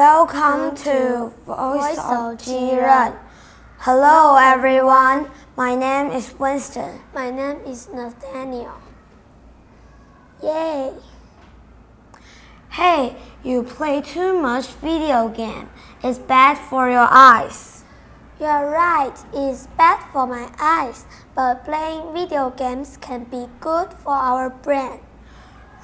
Welcome to Voice of Jiren. Hello, everyone. My name is Winston. My name is Nathaniel. Yay! Hey, you play too much video game. It's bad for your eyes. You're right, it's bad for my eyes, but playing video games can be good for our brain.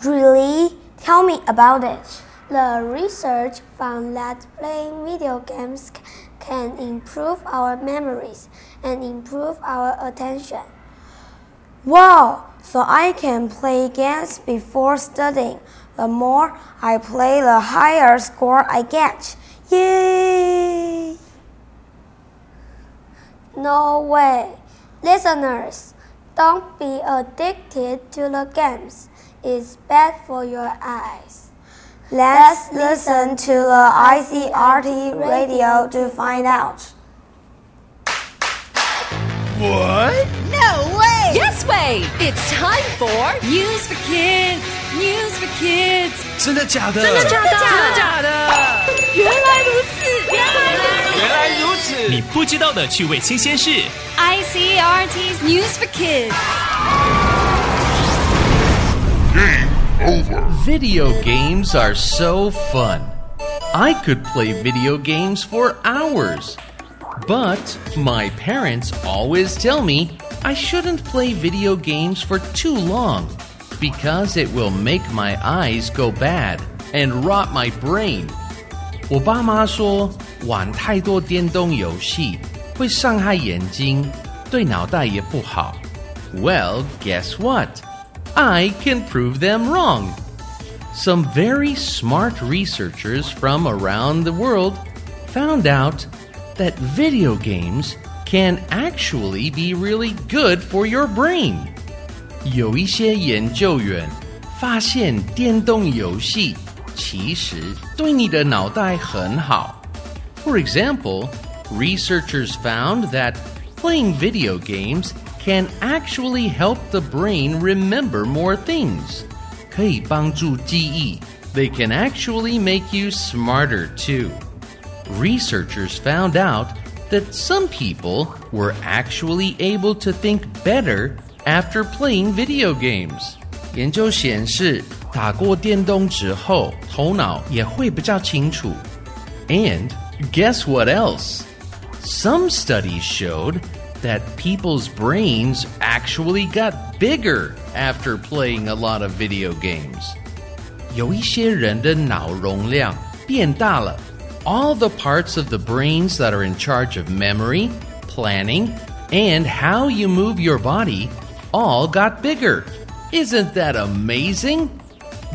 Really? Tell me about it. The research found that playing video games can improve our memories and improve our attention. Wow! So I can play games before studying. The more I play, the higher score I get. Yay! No way. Listeners, don't be addicted to the games. It's bad for your eyes. Let's listen to the ICRT radio to find out. What? No way! Yes way! It's time for News for Kids. News for Kids. 真的假的？真的假的？真的假的？原来如此，原来如此。原来如此！你不知道的趣味新鲜事。 ICRT's News for Kids. Video games are so fun. I could play video games for hours. But my parents always tell me I shouldn't play video games for too long because it will make my eyes go bad and rot my brain. 我爸妈说玩太多电动游戏会伤害眼睛，对脑袋也不好。Well, guess what? I can prove them wrong. Some very smart researchers from around the world found out that video games can actually be really good for your brain. 有一些研究员发现电动游戏其实对你的脑袋很好。For example, researchers found that playing video games can actually help the brain remember more things. 可以帮助记忆. They can actually make you smarter too. Researchers found out that some people were actually able to think better after playing video games. 研究显示，打过电动之后，头脑也会比较清楚。And guess what else? Some studies showed that people's brains actually got bigger after playing a lot of video games. 有一些人的脑容量变大了。All the parts of the brains that are in charge of memory, planning, and how you move your body all got bigger. Isn't that amazing?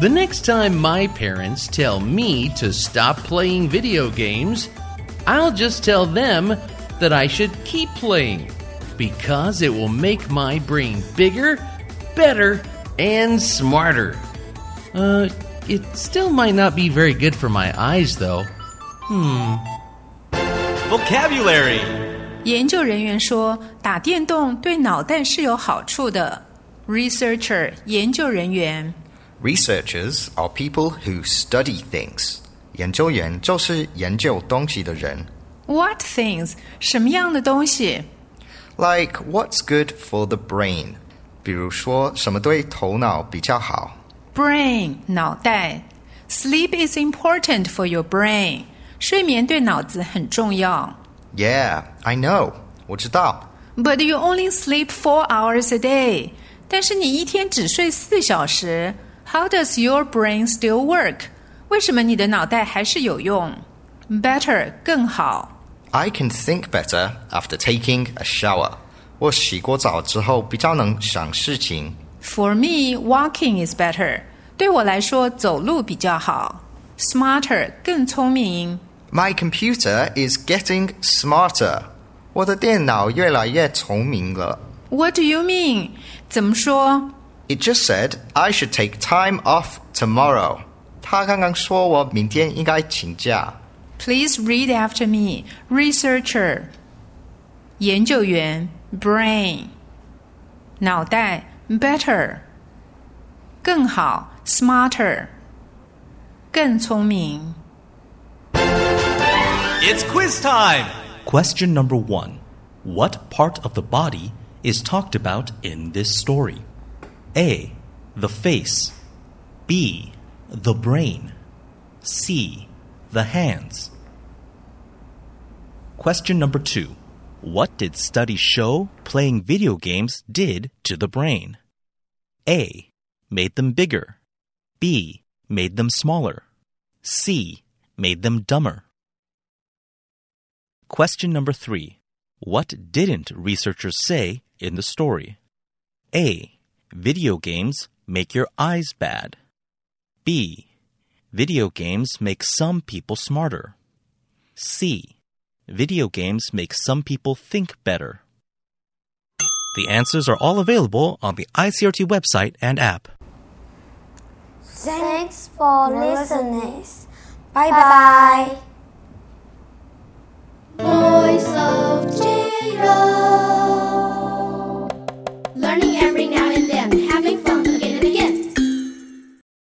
The next time my parents tell me to stop playing video games, I'll just tell them that I should keep playing because it will make my brain bigger, better, and smarter. Uh, it still might not be very good for my eyes, though. Vocabulary 研究人员说，打电动对脑袋是有好处的。Researcher 研究人员 Researchers are people who study things. 研究员就是研究东西的人。 What things 什么样的东西 Like what's good for the brain? 比如说什么对头脑比较好。 ？Brain 脑袋。Sleep is important for your brain。睡眠对脑子很重要。 Yeah, I know. 我知道。 But you only sleep four hours a day。但是你一天只睡四小时。How does your brain still work？为什么你的脑袋还是有用？Better 更好。 I can think better after taking a shower. 我洗过澡之后比较能想事情。 For me, walking is better. 对我来说，走路比较好。Smarter 更聪明。 My computer is getting smarter. 我的电脑越来越聪明了。 What do you mean？怎么说 It just said I should take time off tomorrow. 他刚刚说我明天应该请假。 ？Please read after me. Researcher，研究员，brain，脑袋，better，更好，smarter，更聪明。 It's quiz time. Question number one What part of the body is talked about in this story? A. The face. B. The brain. C. the hands. Question number two What did studies show playing video games did to the brain? A. Made them bigger. B. Made them smaller. C. Made them dumber. Question number three. What didn't researchers say in the story? A. Video games make your eyes bad. B. Video games make some people smarter. C. Video games make some people think better. The answers are all available on the ICRT website and app. Thanks for listening. Bye bye.